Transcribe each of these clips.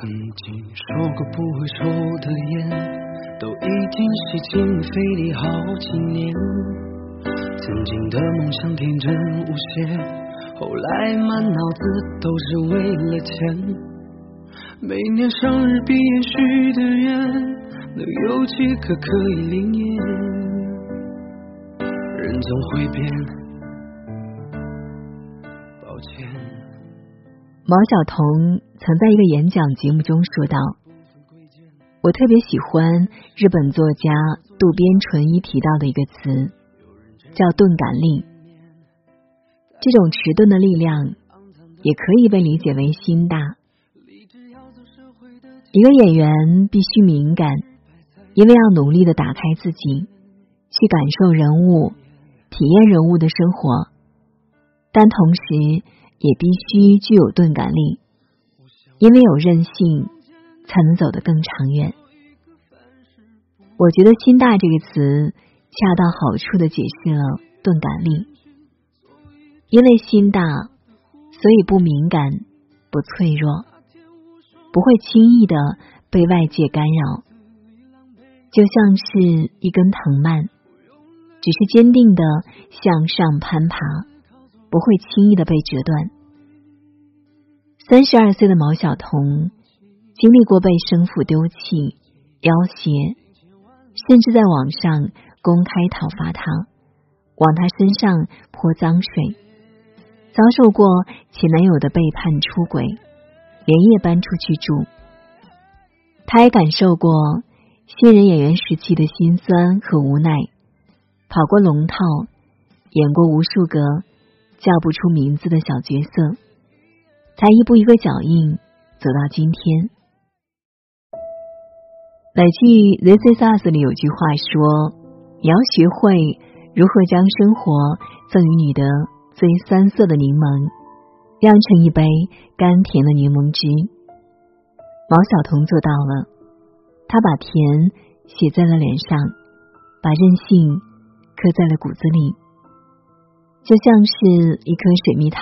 曾经说过不会抽的烟，都已经吸进肺里好几年。曾经的梦想天真无邪，后来满脑子都是为了钱。每年生日毕业许的愿，能有几个可以灵验？人总会变，抱歉。毛晓彤曾在一个演讲节目中说道：“我特别喜欢日本作家渡边淳一提到的一个词，叫钝感力。这种迟钝的力量，也可以被理解为心大。一个演员必须敏感，因为要努力的打开自己，去感受人物、体验人物的生活，但同时。”也必须具有钝感力，因为有韧性，才能走得更长远。我觉得“心大”这个词恰到好处的解释了钝感力。因为心大，所以不敏感、不脆弱，不会轻易的被外界干扰，就像是一根藤蔓，只是坚定的向上攀爬。不会轻易的被折断。三十二岁的毛晓彤经历过被生父丢弃、要挟，甚至在网上公开讨伐他，往他身上泼脏水，遭受过前男友的背叛、出轨，连夜搬出去住。他也感受过新人演员时期的辛酸和无奈，跑过龙套，演过无数个。叫不出名字的小角色，才一步一个脚印走到今天。美剧《This Is Us》里有句话说：“你要学会如何将生活赠予你的最酸涩的柠檬，酿成一杯甘甜的柠檬汁。”毛晓彤做到了，他把甜写在了脸上，把任性刻在了骨子里。就像是一颗水蜜桃，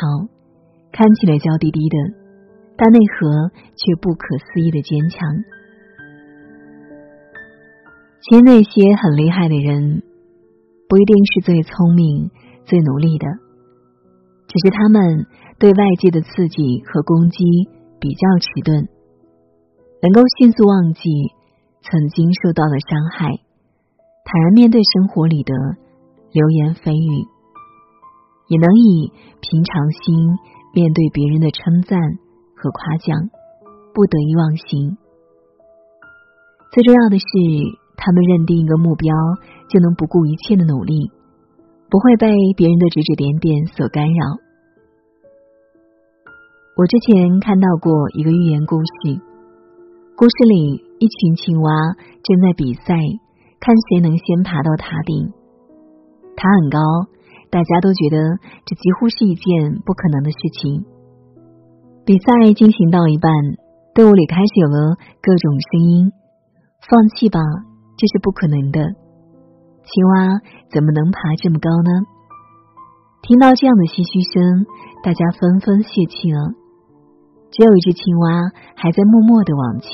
看起来娇滴滴的，但内核却不可思议的坚强。其实那些很厉害的人，不一定是最聪明、最努力的，只是他们对外界的刺激和攻击比较迟钝，能够迅速忘记曾经受到的伤害，坦然面对生活里的流言蜚语。也能以平常心面对别人的称赞和夸奖，不得意忘形。最重要的是，他们认定一个目标就能不顾一切的努力，不会被别人的指指点点所干扰。我之前看到过一个寓言故事，故事里一群青蛙正在比赛，看谁能先爬到塔顶。塔很高。大家都觉得这几乎是一件不可能的事情。比赛进行到一半，队伍里开始有了各种声音：“放弃吧，这是不可能的。青蛙怎么能爬这么高呢？”听到这样的唏嘘声，大家纷纷泄气了。只有一只青蛙还在默默的往前，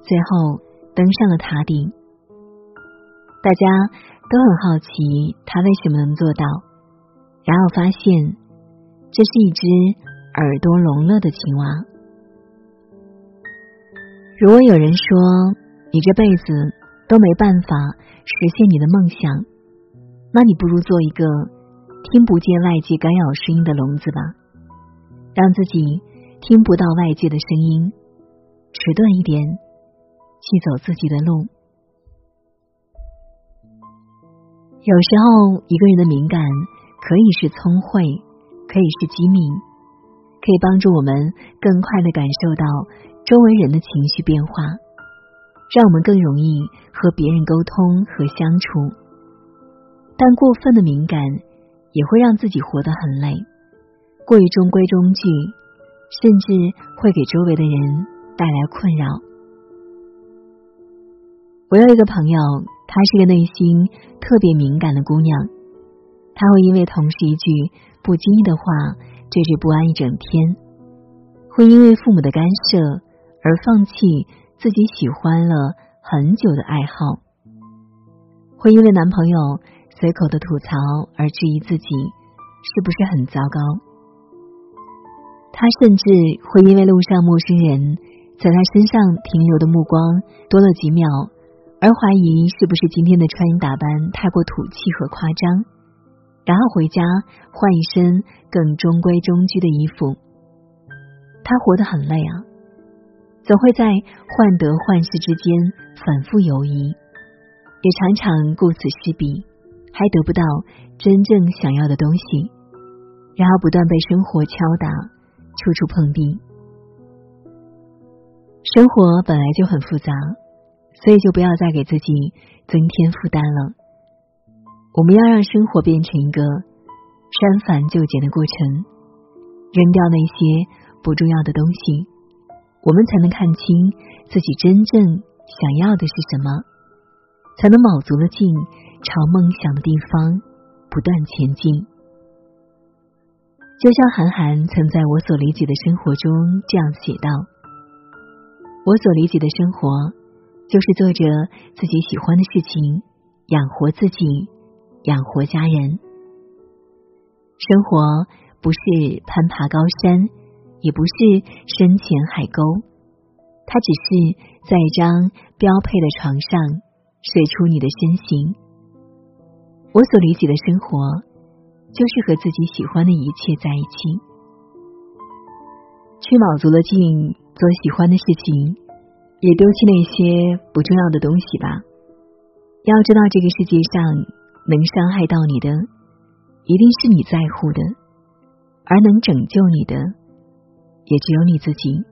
最后登上了塔顶。大家。都很好奇他为什么能做到，然后发现这是一只耳朵聋了的青蛙。如果有人说你这辈子都没办法实现你的梦想，那你不如做一个听不见外界干扰声音的聋子吧，让自己听不到外界的声音，迟钝一点，去走自己的路。有时候，一个人的敏感可以是聪慧，可以是机敏，可以帮助我们更快的感受到周围人的情绪变化，让我们更容易和别人沟通和相处。但过分的敏感也会让自己活得很累，过于中规中矩，甚至会给周围的人带来困扰。我有一个朋友。她是个内心特别敏感的姑娘，她会因为同事一句不经意的话惴惴不安一整天，会因为父母的干涉而放弃自己喜欢了很久的爱好，会因为男朋友随口的吐槽而质疑自己是不是很糟糕。他甚至会因为路上陌生人在他身上停留的目光多了几秒，而怀疑是不是今天的穿衣打扮太过土气和夸张，然后回家换一身更中规中矩的衣服。他活得很累啊，总会在患得患失之间反复游移，也常常顾此失彼，还得不到真正想要的东西，然后不断被生活敲打，处处碰壁。生活本来就很复杂，所以就不要再给自己增添负担了。我们要让生活变成一个删繁就简的过程，扔掉那些。不重要的东西，我们才能看清自己真正想要的是什么，才能卯足了劲朝梦想的地方不断前进。就像韩寒曾在我所理解的生活中这样写道：“我所理解的生活，就是做着自己喜欢的事情，养活自己，养活家人。生活不是攀爬高山。”也不是深潜海沟，它只是在一张标配的床上睡出你的身形。我所理解的生活，就是和自己喜欢的一切在一起，去卯足了劲做喜欢的事情，也丢弃那些不重要的东西吧。要知道，这个世界上能伤害到你的，一定是你在乎的，而能拯救你的。也只有你自己，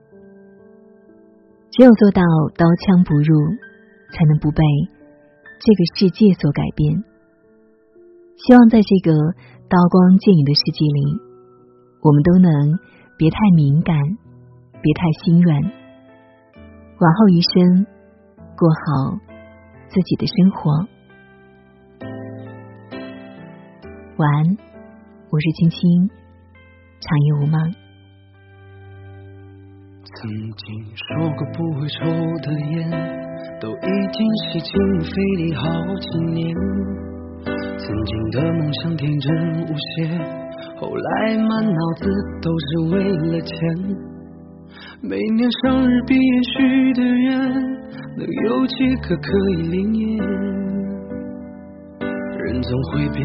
只有做到刀枪不入，才能不被这个世界所改变。希望在这个刀光剑影的世界里，我们都能别太敏感，别太心软，往后余生过好自己的生活。晚安，我是青青，长夜无梦。曾经说过不会抽的烟，都已经吸进肺里好几年。曾经的梦想天真无邪，后来满脑子都是为了钱。每年生日毕业许的愿，能有几个可以灵验？人总会变，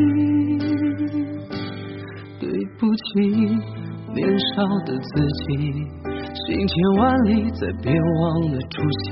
的自己，行千万里，再别忘了初心。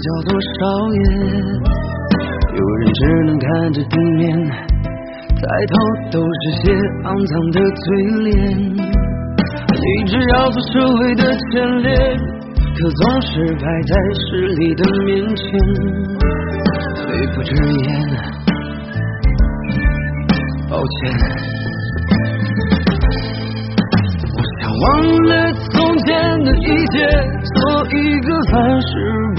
叫做少爷有人只能看着地面抬头都是些肮脏的嘴脸。一直要做社会的前列可总是排在势力的面前。肺不之言抱歉。我想忘了从前的一切做一个凡事不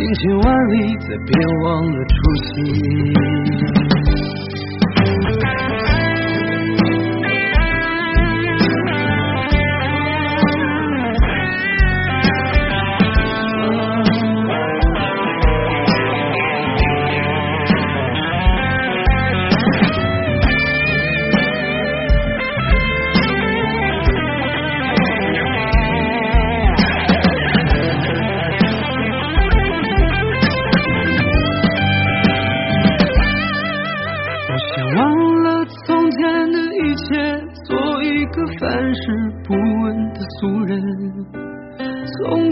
行千万里，再别忘了初心。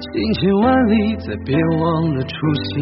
行千万里，再别忘了初心。